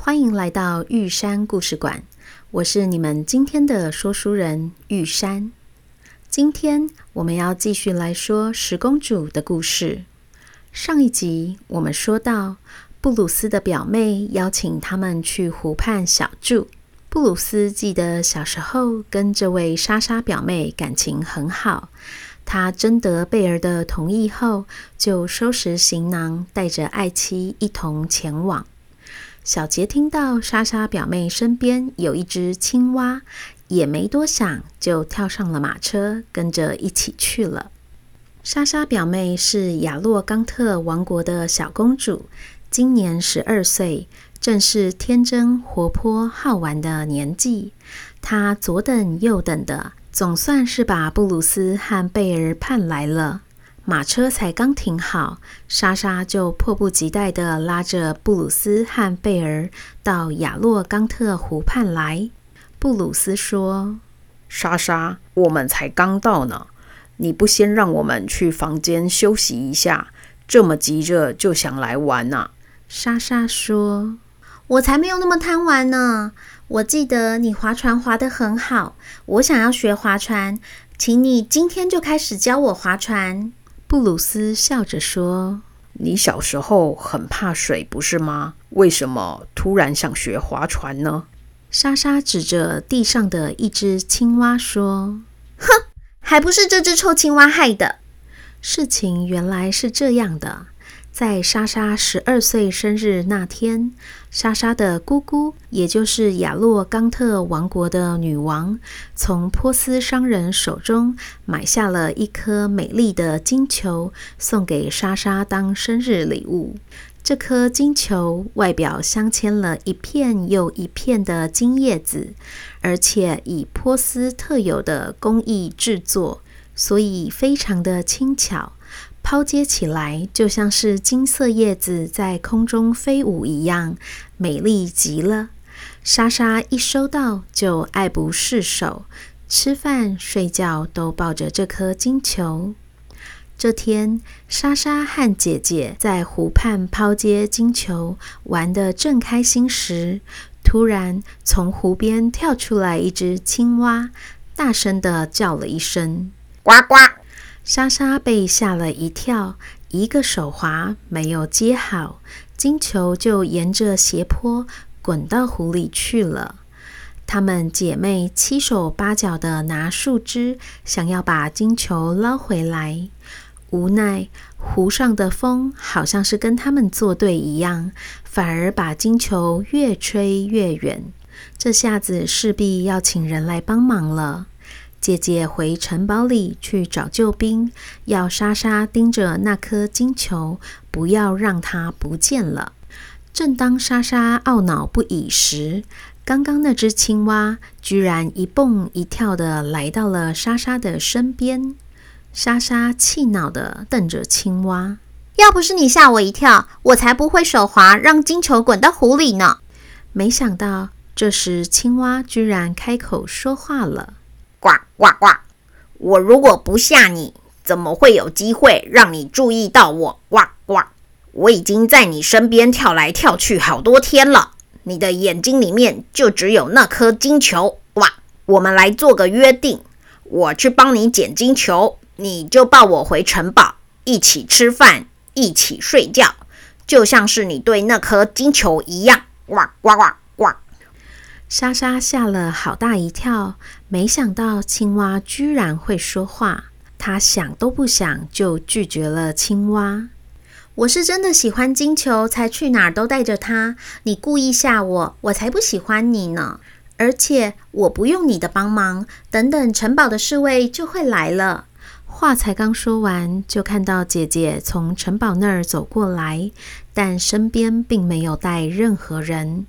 欢迎来到玉山故事馆，我是你们今天的说书人玉山。今天我们要继续来说十公主的故事。上一集我们说到，布鲁斯的表妹邀请他们去湖畔小住。布鲁斯记得小时候跟这位莎莎表妹感情很好，他征得贝儿的同意后，就收拾行囊，带着爱妻一同前往。小杰听到莎莎表妹身边有一只青蛙，也没多想，就跳上了马车，跟着一起去了。莎莎表妹是亚洛冈特王国的小公主，今年十二岁，正是天真活泼好玩的年纪。她左等右等的，总算是把布鲁斯和贝儿盼来了。马车才刚停好，莎莎就迫不及待地拉着布鲁斯和贝尔到亚洛冈特湖畔来。布鲁斯说：“莎莎，我们才刚到呢，你不先让我们去房间休息一下，这么急着就想来玩呢？”莎莎说：“我才没有那么贪玩呢。我记得你划船划得很好，我想要学划船，请你今天就开始教我划船。”布鲁斯笑着说：“你小时候很怕水，不是吗？为什么突然想学划船呢？”莎莎指着地上的一只青蛙说：“哼，还不是这只臭青蛙害的。”事情原来是这样的。在莎莎十二岁生日那天，莎莎的姑姑，也就是亚洛冈特王国的女王，从波斯商人手中买下了一颗美丽的金球，送给莎莎当生日礼物。这颗金球外表镶嵌了一片又一片的金叶子，而且以波斯特有的工艺制作，所以非常的轻巧。抛接起来就像是金色叶子在空中飞舞一样，美丽极了。莎莎一收到就爱不释手，吃饭睡觉都抱着这颗金球。这天，莎莎和姐姐在湖畔抛接金球，玩得正开心时，突然从湖边跳出来一只青蛙，大声地叫了一声“呱呱”。莎莎被吓了一跳，一个手滑没有接好，金球就沿着斜坡滚到湖里去了。她们姐妹七手八脚地拿树枝，想要把金球捞回来，无奈湖上的风好像是跟他们作对一样，反而把金球越吹越远。这下子势必要请人来帮忙了。姐姐回城堡里去找救兵，要莎莎盯着那颗金球，不要让它不见了。正当莎莎懊恼不已时，刚刚那只青蛙居然一蹦一跳地来到了莎莎的身边。莎莎气恼地瞪着青蛙：“要不是你吓我一跳，我才不会手滑让金球滚到湖里呢。”没想到，这时青蛙居然开口说话了。呱呱呱！我如果不吓你，怎么会有机会让你注意到我？呱呱！我已经在你身边跳来跳去好多天了，你的眼睛里面就只有那颗金球。哇！我们来做个约定，我去帮你捡金球，你就抱我回城堡，一起吃饭，一起睡觉，就像是你对那颗金球一样。呱呱呱！莎莎吓了好大一跳，没想到青蛙居然会说话。她想都不想就拒绝了青蛙。我是真的喜欢金球，才去哪儿都带着它。你故意吓我，我才不喜欢你呢。而且我不用你的帮忙，等等城堡的侍卫就会来了。话才刚说完，就看到姐姐从城堡那儿走过来，但身边并没有带任何人。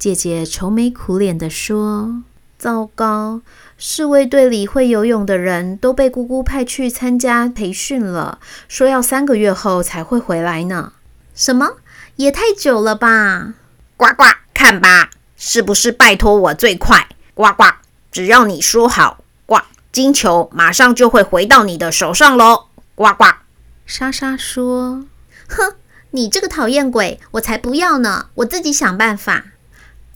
姐姐愁眉苦脸地说：“糟糕，侍卫队里会游泳的人都被姑姑派去参加培训了，说要三个月后才会回来呢。什么？也太久了吧？呱呱，看吧，是不是拜托我最快？呱呱，只要你说好，呱，金球马上就会回到你的手上喽。呱呱。”莎莎说：“哼，你这个讨厌鬼，我才不要呢！我自己想办法。”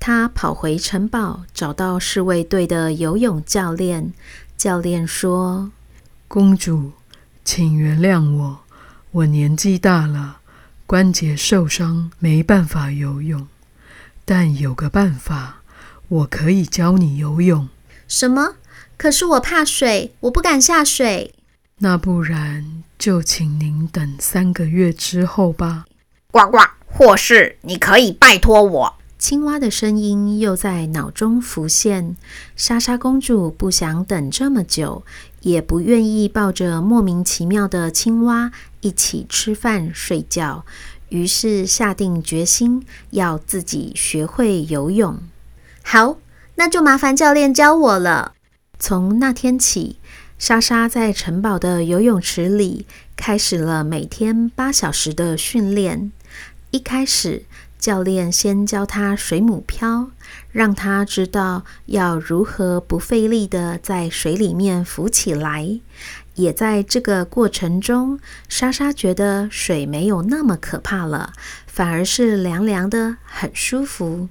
他跑回城堡，找到侍卫队的游泳教练。教练说：“公主，请原谅我，我年纪大了，关节受伤，没办法游泳。但有个办法，我可以教你游泳。”“什么？可是我怕水，我不敢下水。”“那不然就请您等三个月之后吧。”“呱呱，或是你可以拜托我。”青蛙的声音又在脑中浮现。莎莎公主不想等这么久，也不愿意抱着莫名其妙的青蛙一起吃饭睡觉，于是下定决心要自己学会游泳。好，那就麻烦教练教我了。从那天起，莎莎在城堡的游泳池里开始了每天八小时的训练。一开始，教练先教他水母漂，让他知道要如何不费力地在水里面浮起来。也在这个过程中，莎莎觉得水没有那么可怕了，反而是凉凉的，很舒服。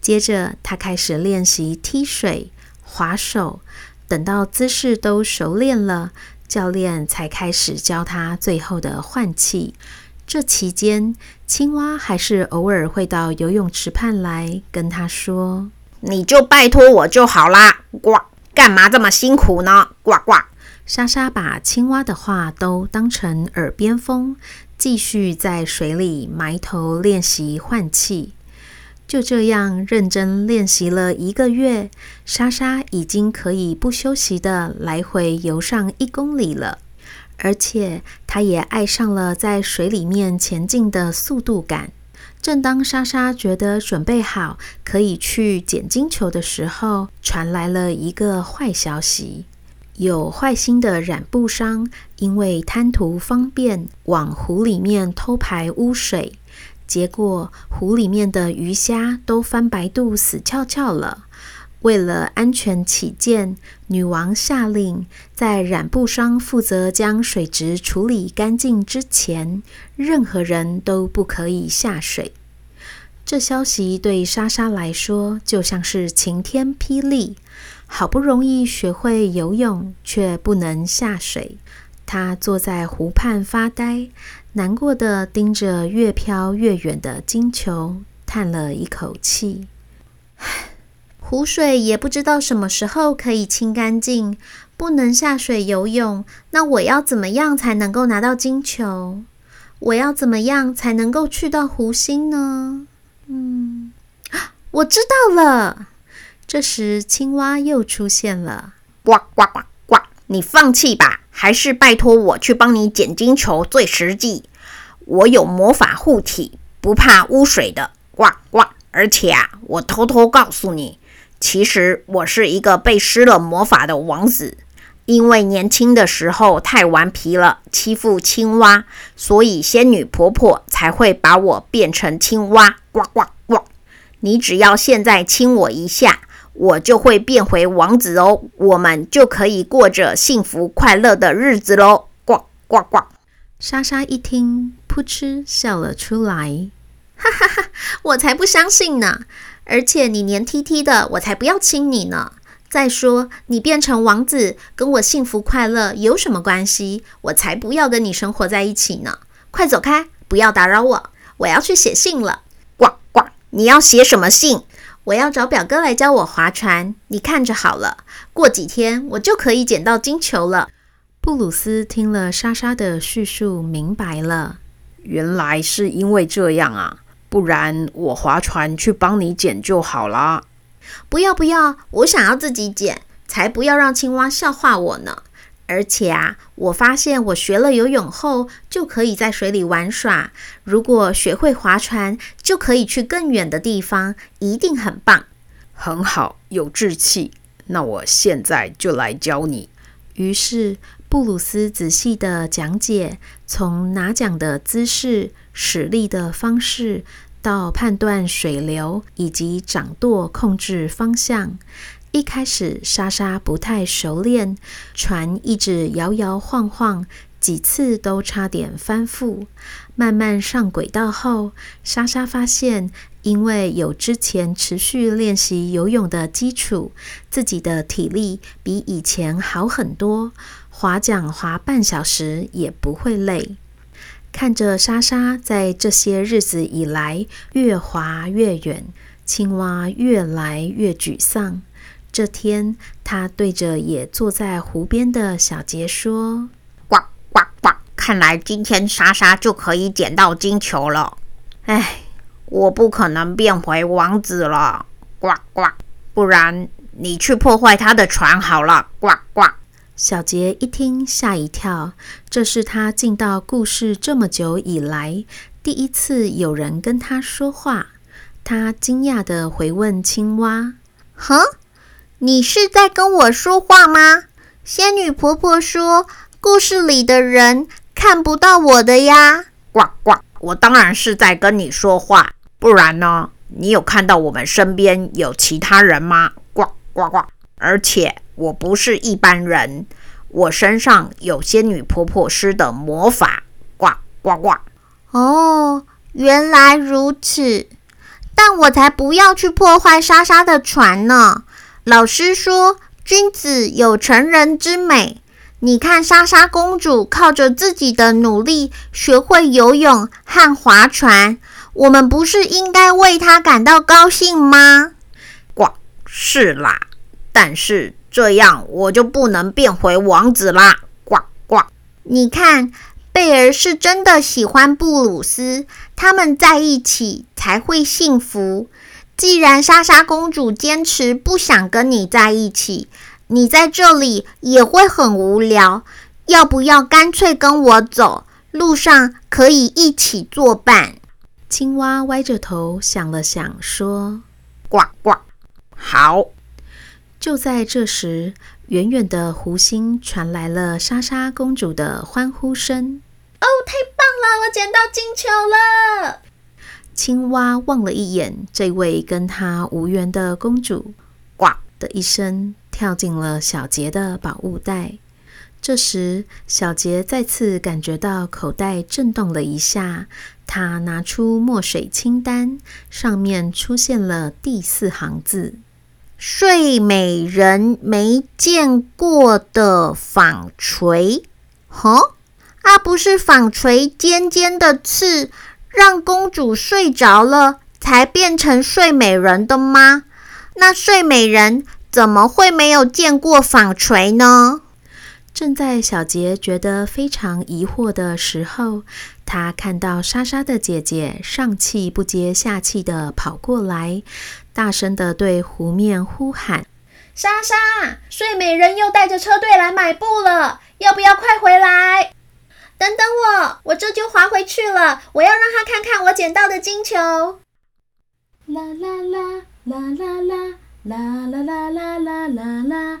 接着，他开始练习踢水、划手，等到姿势都熟练了，教练才开始教他最后的换气。这期间，青蛙还是偶尔会到游泳池畔来跟他说：“你就拜托我就好啦，呱，干嘛这么辛苦呢？呱呱。”莎莎把青蛙的话都当成耳边风，继续在水里埋头练习换气。就这样认真练习了一个月，莎莎已经可以不休息的来回游上一公里了。而且，他也爱上了在水里面前进的速度感。正当莎莎觉得准备好可以去捡金球的时候，传来了一个坏消息：有坏心的染布商因为贪图方便，往湖里面偷排污水，结果湖里面的鱼虾都翻白肚、死翘翘了。为了安全起见，女王下令，在染布商负责将水质处理干净之前，任何人都不可以下水。这消息对莎莎来说就像是晴天霹雳。好不容易学会游泳，却不能下水。她坐在湖畔发呆，难过地盯着越飘越远的金球，叹了一口气。湖水也不知道什么时候可以清干净，不能下水游泳。那我要怎么样才能够拿到金球？我要怎么样才能够去到湖心呢？嗯，我知道了。这时，青蛙又出现了，呱呱呱呱！你放弃吧，还是拜托我去帮你捡金球最实际。我有魔法护体，不怕污水的，呱呱！而且啊，我偷偷告诉你。其实我是一个被施了魔法的王子，因为年轻的时候太顽皮了，欺负青蛙，所以仙女婆婆才会把我变成青蛙。呱呱呱！你只要现在亲我一下，我就会变回王子哦，我们就可以过着幸福快乐的日子喽。呱呱呱！莎莎一听，扑哧笑了出来，哈哈哈！我才不相信呢。而且你黏 T T 的，我才不要亲你呢。再说，你变成王子，跟我幸福快乐有什么关系？我才不要跟你生活在一起呢！快走开，不要打扰我，我要去写信了。呱呱，你要写什么信？我要找表哥来教我划船，你看着好了。过几天我就可以捡到金球了。布鲁斯听了莎莎的叙述，明白了，原来是因为这样啊。不然我划船去帮你捡就好啦。不要不要，我想要自己捡，才不要让青蛙笑话我呢。而且啊，我发现我学了游泳后，就可以在水里玩耍。如果学会划船，就可以去更远的地方，一定很棒。很好，有志气。那我现在就来教你。于是布鲁斯仔细地讲解，从拿桨的姿势、使力的方式，到判断水流以及掌舵控制方向。一开始，莎莎不太熟练，船一直摇摇晃晃，几次都差点翻覆。慢慢上轨道后，莎莎发现，因为有之前持续练习游泳的基础，自己的体力比以前好很多，划桨划半小时也不会累。看着莎莎在这些日子以来越滑越远，青蛙越来越沮丧。这天，他对着也坐在湖边的小杰说：“呱呱呱！看来今天莎莎就可以捡到金球了。哎，我不可能变回王子了。呱呱！不然你去破坏他的船好了。呱呱！”小杰一听，吓一跳。这是他进到故事这么久以来第一次有人跟他说话。他惊讶地回问青蛙：“哼？”你是在跟我说话吗？仙女婆婆说，故事里的人看不到我的呀。呱呱，我当然是在跟你说话，不然呢？你有看到我们身边有其他人吗？呱呱呱！而且我不是一般人，我身上有仙女婆婆施的魔法。呱呱呱！哦，原来如此。但我才不要去破坏莎莎的船呢。老师说：“君子有成人之美。”你看，莎莎公主靠着自己的努力学会游泳和划船，我们不是应该为她感到高兴吗？呱，是啦，但是这样我就不能变回王子啦！呱呱，你看，贝儿是真的喜欢布鲁斯，他们在一起才会幸福。既然莎莎公主坚持不想跟你在一起，你在这里也会很无聊。要不要干脆跟我走？路上可以一起作伴。青蛙歪着头想了想，说：“呱呱，好。”就在这时，远远的湖心传来了莎莎公主的欢呼声：“哦，太棒了！我捡到金球了！”青蛙望了一眼这位跟他无缘的公主，呱的一声跳进了小杰的宝物袋。这时，小杰再次感觉到口袋震动了一下，他拿出墨水清单，上面出现了第四行字：“睡美人没见过的纺锤。哈啊，不是纺锤尖尖的刺。让公主睡着了，才变成睡美人的吗？那睡美人怎么会没有见过纺锤呢？正在小杰觉得非常疑惑的时候，他看到莎莎的姐姐上气不接下气地跑过来，大声地对湖面呼喊：“莎莎，睡美人又带着车队来买布了，要不要快回来？”等等我，我这就划回去了。我要让他看看我捡到的金球。啦啦啦啦啦啦啦啦啦啦啦啦啦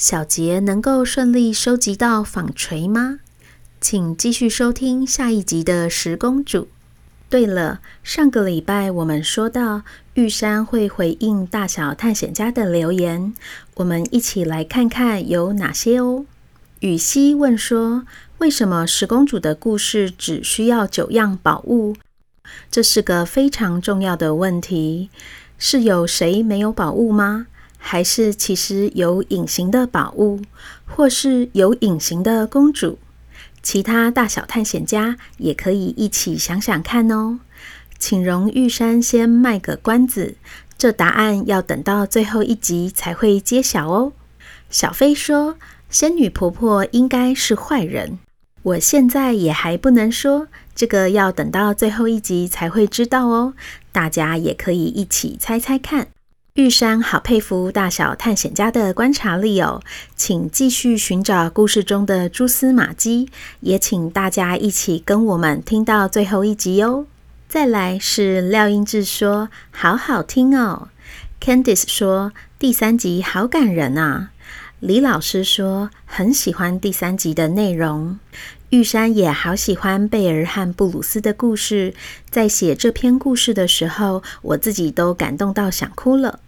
小杰能够顺利收集到纺锤吗？请继续收听下一集的十公主。对了，上个礼拜我们说到玉山会回应大小探险家的留言，我们一起来看看有哪些哦。雨熙问说：“为什么十公主的故事只需要九样宝物？”这是个非常重要的问题。是有谁没有宝物吗？还是其实有隐形的宝物，或是有隐形的公主？其他大小探险家也可以一起想想看哦。请容玉山先卖个关子，这答案要等到最后一集才会揭晓哦。小飞说：“仙女婆婆应该是坏人。”我现在也还不能说，这个要等到最后一集才会知道哦。大家也可以一起猜猜看。玉山好佩服大小探险家的观察力哦，请继续寻找故事中的蛛丝马迹，也请大家一起跟我们听到最后一集哦。再来是廖英志说，好好听哦。Candice 说，第三集好感人啊。李老师说很喜欢第三集的内容，玉山也好喜欢贝儿和布鲁斯的故事，在写这篇故事的时候，我自己都感动到想哭了。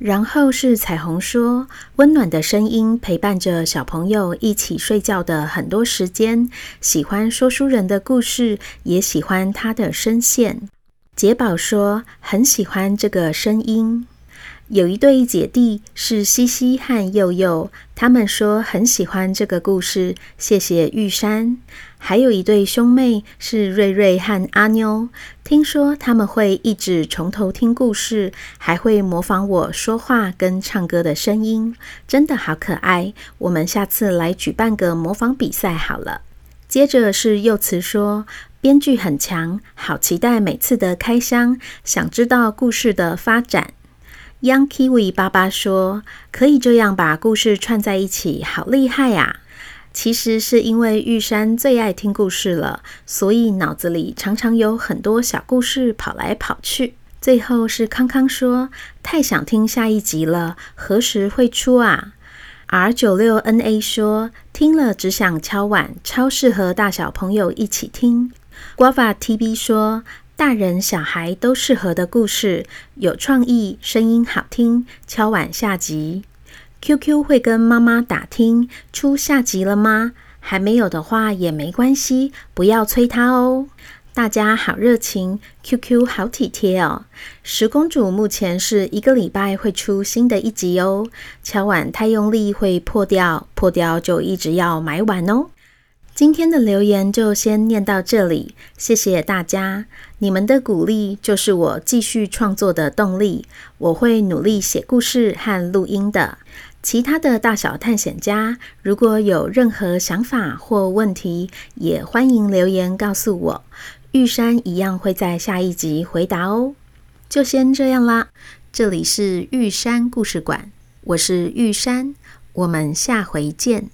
然后是彩虹说，温暖的声音陪伴着小朋友一起睡觉的很多时间，喜欢说书人的故事，也喜欢他的声线。杰宝说很喜欢这个声音。有一对姐弟是西西和佑佑，他们说很喜欢这个故事，谢谢玉山。还有一对兄妹是瑞瑞和阿妞，听说他们会一直从头听故事，还会模仿我说话跟唱歌的声音，真的好可爱。我们下次来举办个模仿比赛好了。接着是幼慈说，编剧很强，好期待每次的开箱，想知道故事的发展。Young Kiwi 爸爸说：“可以这样把故事串在一起，好厉害呀！”其实是因为玉山最爱听故事了，所以脑子里常常有很多小故事跑来跑去。最后是康康说：“太想听下一集了，何时会出啊？”R96NA 说：“听了只想敲碗，超适合大小朋友一起听。”Guava TB 说。大人小孩都适合的故事，有创意，声音好听。敲碗下集，QQ 会跟妈妈打听出下集了吗？还没有的话也没关系，不要催他哦。大家好热情，QQ 好体贴哦。十公主目前是一个礼拜会出新的一集哦。敲碗太用力会破掉，破掉就一直要买碗哦。今天的留言就先念到这里，谢谢大家，你们的鼓励就是我继续创作的动力。我会努力写故事和录音的。其他的大小探险家，如果有任何想法或问题，也欢迎留言告诉我。玉山一样会在下一集回答哦。就先这样啦，这里是玉山故事馆，我是玉山，我们下回见。